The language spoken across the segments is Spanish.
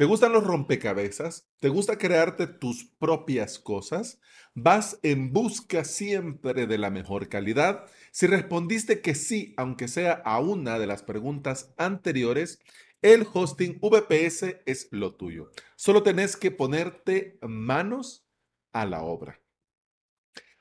¿Te gustan los rompecabezas? ¿Te gusta crearte tus propias cosas? ¿Vas en busca siempre de la mejor calidad? Si respondiste que sí, aunque sea a una de las preguntas anteriores, el hosting VPS es lo tuyo. Solo tenés que ponerte manos a la obra.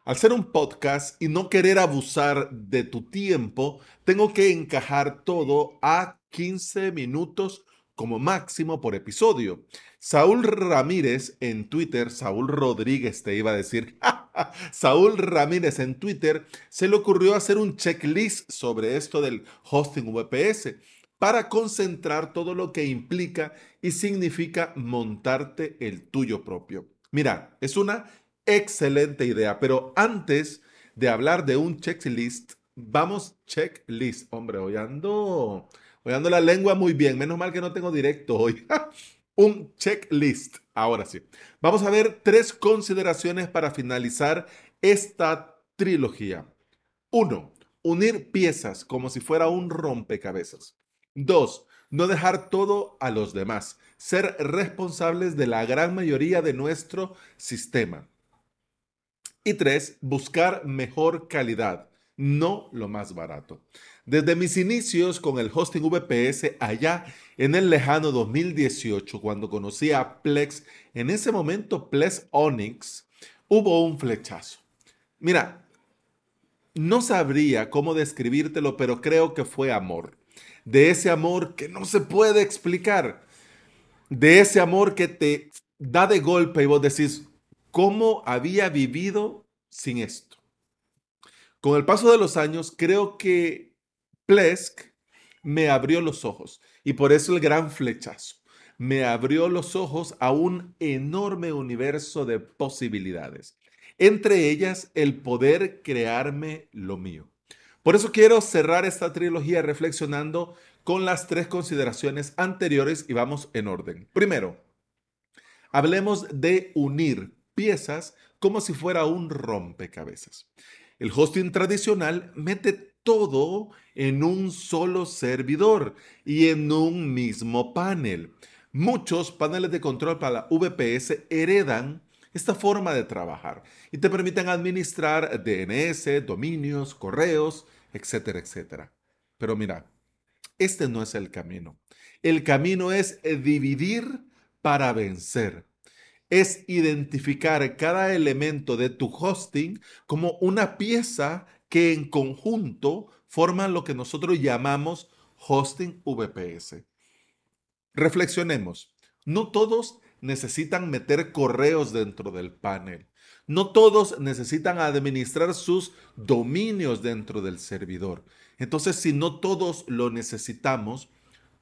Al ser un podcast y no querer abusar de tu tiempo, tengo que encajar todo a 15 minutos como máximo por episodio. Saúl Ramírez en Twitter, Saúl Rodríguez te iba a decir, Saúl Ramírez en Twitter se le ocurrió hacer un checklist sobre esto del hosting VPS para concentrar todo lo que implica y significa montarte el tuyo propio. Mira, es una excelente idea, pero antes de hablar de un checklist, vamos checklist. Hombre, hoy ando Voy dando la lengua muy bien. Menos mal que no tengo directo hoy. Un checklist. Ahora sí. Vamos a ver tres consideraciones para finalizar esta trilogía. Uno, unir piezas como si fuera un rompecabezas. Dos, no dejar todo a los demás. Ser responsables de la gran mayoría de nuestro sistema. Y tres, buscar mejor calidad, no lo más barato. Desde mis inicios con el hosting VPS allá en el lejano 2018, cuando conocí a Plex, en ese momento Plex Onyx, hubo un flechazo. Mira, no sabría cómo describírtelo, pero creo que fue amor. De ese amor que no se puede explicar. De ese amor que te da de golpe y vos decís, ¿cómo había vivido sin esto? Con el paso de los años, creo que Plesk me abrió los ojos y por eso el gran flechazo. Me abrió los ojos a un enorme universo de posibilidades, entre ellas el poder crearme lo mío. Por eso quiero cerrar esta trilogía reflexionando con las tres consideraciones anteriores y vamos en orden. Primero, hablemos de unir piezas como si fuera un rompecabezas. El hosting tradicional mete todo en un solo servidor y en un mismo panel. Muchos paneles de control para la VPS heredan esta forma de trabajar y te permiten administrar DNS, dominios, correos, etcétera, etcétera. Pero mira, este no es el camino. El camino es dividir para vencer. Es identificar cada elemento de tu hosting como una pieza que en conjunto forman lo que nosotros llamamos hosting VPS. Reflexionemos. No todos necesitan meter correos dentro del panel. No todos necesitan administrar sus dominios dentro del servidor. Entonces, si no todos lo necesitamos,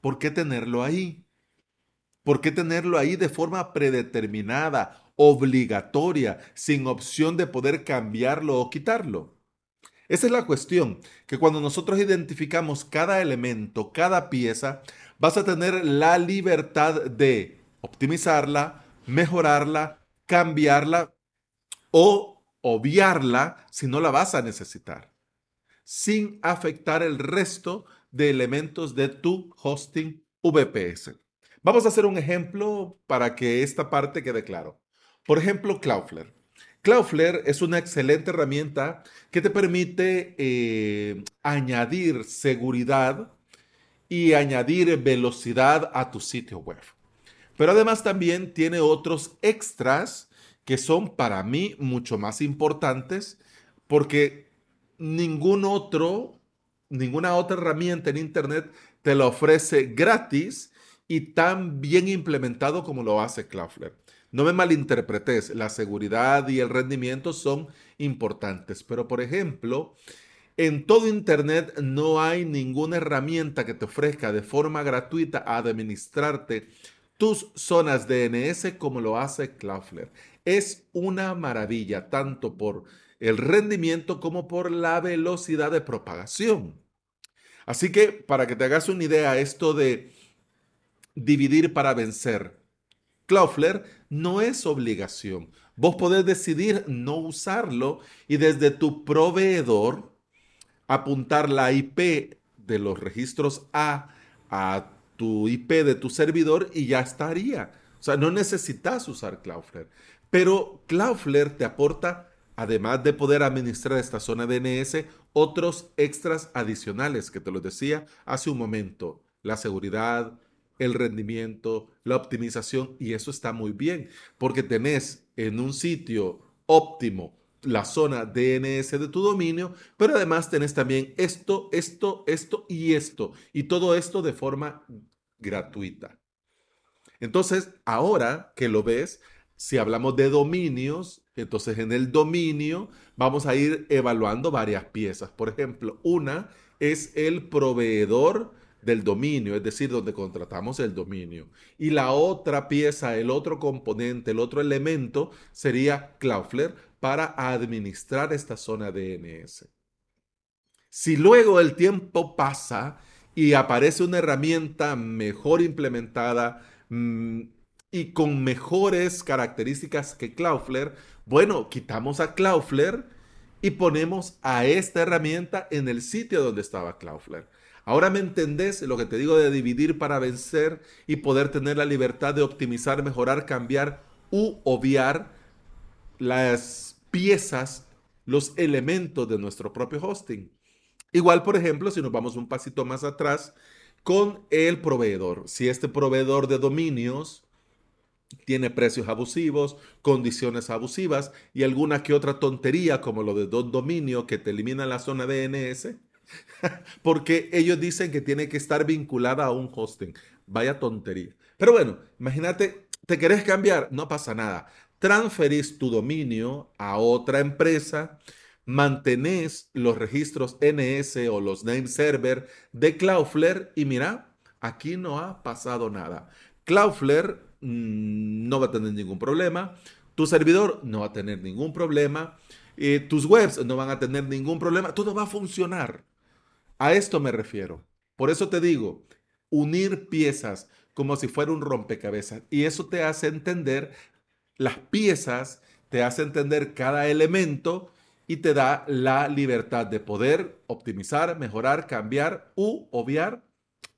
¿por qué tenerlo ahí? ¿Por qué tenerlo ahí de forma predeterminada, obligatoria, sin opción de poder cambiarlo o quitarlo? Esa es la cuestión, que cuando nosotros identificamos cada elemento, cada pieza, vas a tener la libertad de optimizarla, mejorarla, cambiarla o obviarla si no la vas a necesitar, sin afectar el resto de elementos de tu hosting VPS. Vamos a hacer un ejemplo para que esta parte quede claro. Por ejemplo, Cloudflare. Cloudflare es una excelente herramienta que te permite eh, añadir seguridad y añadir velocidad a tu sitio web. Pero además también tiene otros extras que son para mí mucho más importantes porque ningún otro, ninguna otra herramienta en Internet te la ofrece gratis y tan bien implementado como lo hace Cloudflare. No me malinterpretes, la seguridad y el rendimiento son importantes, pero por ejemplo, en todo Internet no hay ninguna herramienta que te ofrezca de forma gratuita administrarte tus zonas DNS como lo hace Cloudflare. Es una maravilla, tanto por el rendimiento como por la velocidad de propagación. Así que para que te hagas una idea, esto de dividir para vencer, Cloudflare no es obligación. Vos podés decidir no usarlo y desde tu proveedor apuntar la IP de los registros A a tu IP de tu servidor y ya estaría. O sea, no necesitas usar Cloudflare. Pero Cloudflare te aporta, además de poder administrar esta zona DNS, otros extras adicionales que te lo decía hace un momento. La seguridad, el rendimiento, la optimización y eso está muy bien porque tenés en un sitio óptimo la zona DNS de tu dominio, pero además tenés también esto, esto, esto y esto y todo esto de forma gratuita. Entonces, ahora que lo ves, si hablamos de dominios, entonces en el dominio vamos a ir evaluando varias piezas. Por ejemplo, una es el proveedor del dominio, es decir, donde contratamos el dominio. Y la otra pieza, el otro componente, el otro elemento sería Cloudflare para administrar esta zona DNS. Si luego el tiempo pasa y aparece una herramienta mejor implementada mm, y con mejores características que Cloudflare, bueno, quitamos a Cloudflare y ponemos a esta herramienta en el sitio donde estaba Cloudflare. Ahora me entendés lo que te digo de dividir para vencer y poder tener la libertad de optimizar, mejorar, cambiar u obviar las piezas, los elementos de nuestro propio hosting. Igual, por ejemplo, si nos vamos un pasito más atrás con el proveedor. Si este proveedor de dominios tiene precios abusivos, condiciones abusivas y alguna que otra tontería como lo de dos dominio que te elimina la zona DNS, porque ellos dicen que tiene que estar vinculada a un hosting. Vaya tontería. Pero bueno, imagínate, te querés cambiar, no pasa nada. Transferís tu dominio a otra empresa, mantenés los registros NS o los name server de Cloudflare y mira, aquí no ha pasado nada. Cloudflare mm, no va a tener ningún problema, tu servidor no va a tener ningún problema, eh, tus webs no van a tener ningún problema, todo va a funcionar. A esto me refiero. Por eso te digo, unir piezas como si fuera un rompecabezas. Y eso te hace entender las piezas, te hace entender cada elemento y te da la libertad de poder optimizar, mejorar, cambiar u obviar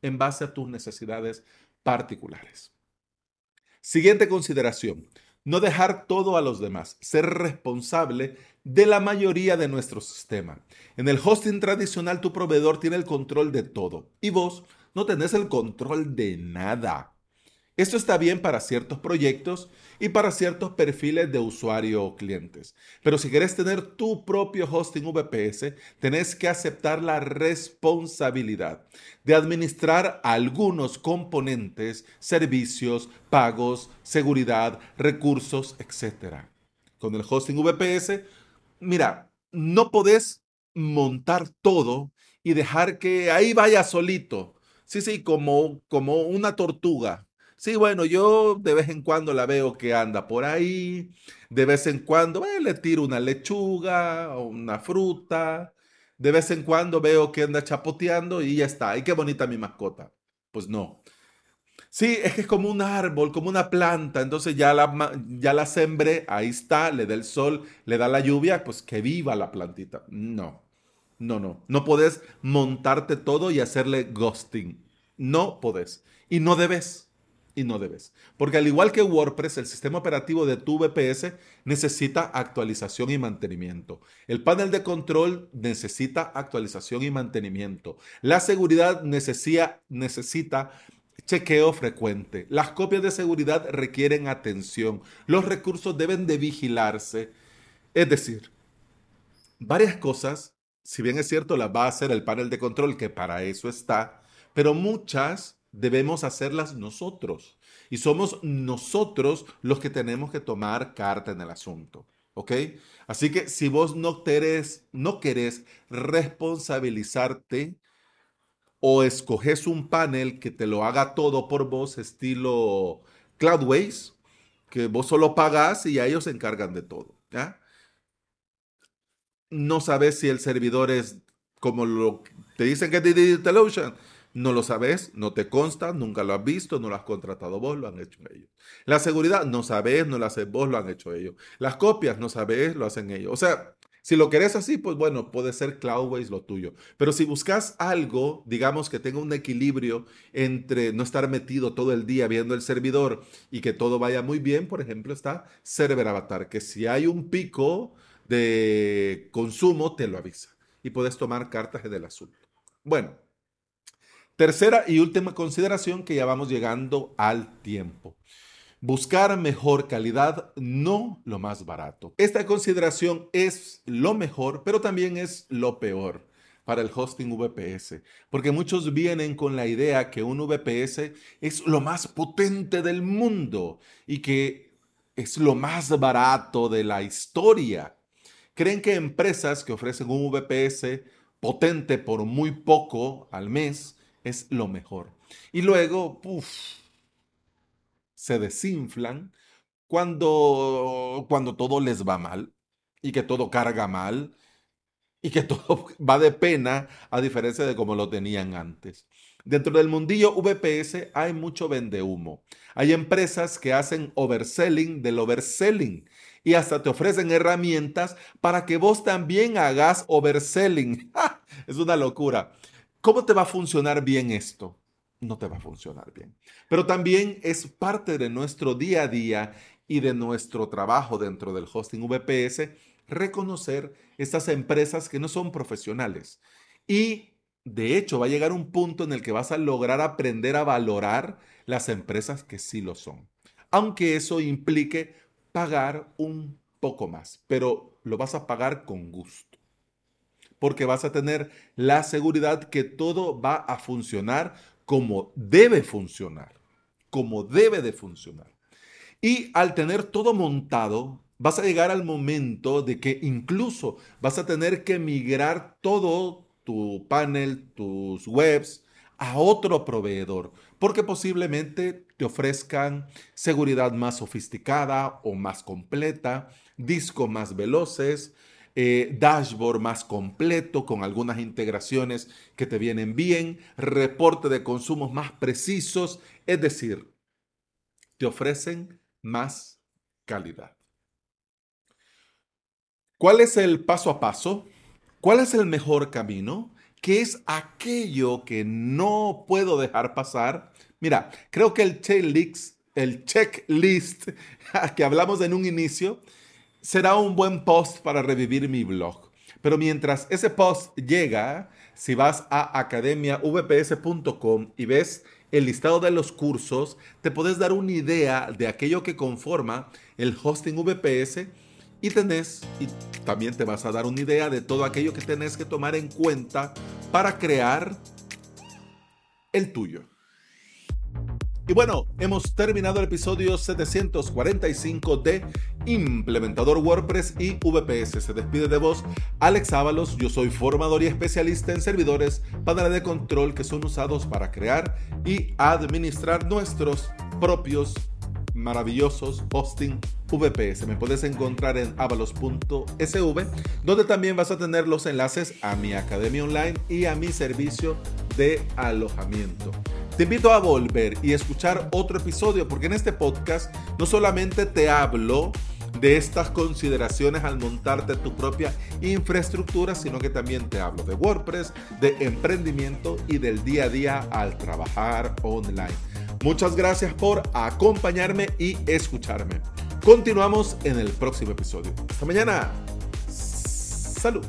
en base a tus necesidades particulares. Siguiente consideración. No dejar todo a los demás. Ser responsable de la mayoría de nuestro sistema. En el hosting tradicional tu proveedor tiene el control de todo y vos no tenés el control de nada. Esto está bien para ciertos proyectos y para ciertos perfiles de usuario o clientes. Pero si querés tener tu propio hosting VPS, tenés que aceptar la responsabilidad de administrar algunos componentes, servicios, pagos, seguridad, recursos, etc. Con el hosting VPS mira, no podés montar todo y dejar que ahí vaya solito. Sí, sí, como, como una tortuga. Sí, bueno, yo de vez en cuando la veo que anda por ahí, de vez en cuando eh, le tiro una lechuga o una fruta, de vez en cuando veo que anda chapoteando y ya está. ¡Ay, qué bonita mi mascota! Pues no. Sí, es que es como un árbol, como una planta, entonces ya la, ya la sembré, ahí está, le da el sol, le da la lluvia, pues que viva la plantita. No, no, no, no podés montarte todo y hacerle ghosting. No podés. Y no debes. Y no debes. Porque al igual que WordPress, el sistema operativo de tu VPS necesita actualización y mantenimiento. El panel de control necesita actualización y mantenimiento. La seguridad necesita, necesita Chequeo frecuente. Las copias de seguridad requieren atención. Los recursos deben de vigilarse. Es decir, varias cosas, si bien es cierto, las va a hacer el panel de control, que para eso está, pero muchas debemos hacerlas nosotros. Y somos nosotros los que tenemos que tomar carta en el asunto. ¿Ok? Así que si vos no querés, no querés responsabilizarte o escoges un panel que te lo haga todo por vos, estilo Cloudways, que vos solo pagás y a ellos se encargan de todo. ¿ya? No sabes si el servidor es como lo te dicen que es de DigitalOcean. No lo sabes, no te consta, nunca lo has visto, no lo has contratado vos, lo han hecho ellos. La seguridad, no sabes, no lo haces vos, lo han hecho ellos. Las copias, no sabes, lo hacen ellos. O sea, Si lo querés así, pues bueno, puede ser Cloudways lo tuyo. Pero si buscas algo, digamos que tenga un equilibrio entre no estar metido todo el día viendo el servidor y que todo vaya muy bien, por ejemplo, está Server Avatar, que si hay un pico de consumo, te lo avisa. Y puedes tomar cartas del azul. Bueno, tercera y última consideración que ya vamos llegando al tiempo. Buscar mejor calidad, no lo más barato. Esta consideración es lo mejor, pero también es lo peor para el hosting VPS, porque muchos vienen con la idea que un VPS es lo más potente del mundo y que es lo más barato de la historia. Creen que empresas que ofrecen un VPS potente por muy poco al mes es lo mejor. Y luego, uff, se desinflan cuando, cuando todo les va mal y que todo carga mal y que todo va de pena a diferencia de como lo tenían antes. Dentro del mundillo VPS hay mucho vende humo. Hay empresas que hacen overselling del overselling y hasta te ofrecen herramientas para que vos también hagas overselling. es una locura. ¿Cómo te va a funcionar bien esto? No te va a funcionar bien. Pero también es parte de nuestro día a día y de nuestro trabajo dentro del hosting VPS reconocer estas empresas que no son profesionales. Y de hecho va a llegar un punto en el que vas a lograr aprender a valorar las empresas que sí lo son. Aunque eso implique pagar un poco más, pero lo vas a pagar con gusto. Porque vas a tener la seguridad que todo va a funcionar como debe funcionar, como debe de funcionar. Y al tener todo montado, vas a llegar al momento de que incluso vas a tener que migrar todo tu panel, tus webs, a otro proveedor, porque posiblemente te ofrezcan seguridad más sofisticada o más completa, discos más veloces, eh, dashboard más completo con algunas integraciones que te vienen bien, reporte de consumos más precisos, es decir, te ofrecen más calidad. ¿Cuál es el paso a paso? ¿Cuál es el mejor camino? ¿Qué es aquello que no puedo dejar pasar? Mira, creo que el checklist, el checklist que hablamos en un inicio será un buen post para revivir mi blog. Pero mientras ese post llega, si vas a academiavps.com y ves el listado de los cursos, te puedes dar una idea de aquello que conforma el hosting VPS y tenés, y también te vas a dar una idea de todo aquello que tenés que tomar en cuenta para crear el tuyo. Y bueno, hemos terminado el episodio 745 de Implementador WordPress y VPS. Se despide de vos Alex Ábalos. Yo soy formador y especialista en servidores, paneles de control que son usados para crear y administrar nuestros propios maravillosos hosting VPS. Me puedes encontrar en avalos.sv, donde también vas a tener los enlaces a mi academia online y a mi servicio de alojamiento. Te invito a volver y escuchar otro episodio porque en este podcast no solamente te hablo de estas consideraciones al montarte tu propia infraestructura, sino que también te hablo de WordPress, de emprendimiento y del día a día al trabajar online. Muchas gracias por acompañarme y escucarme. Continuamos en el próximo episodio. Hasta mañana. Salud.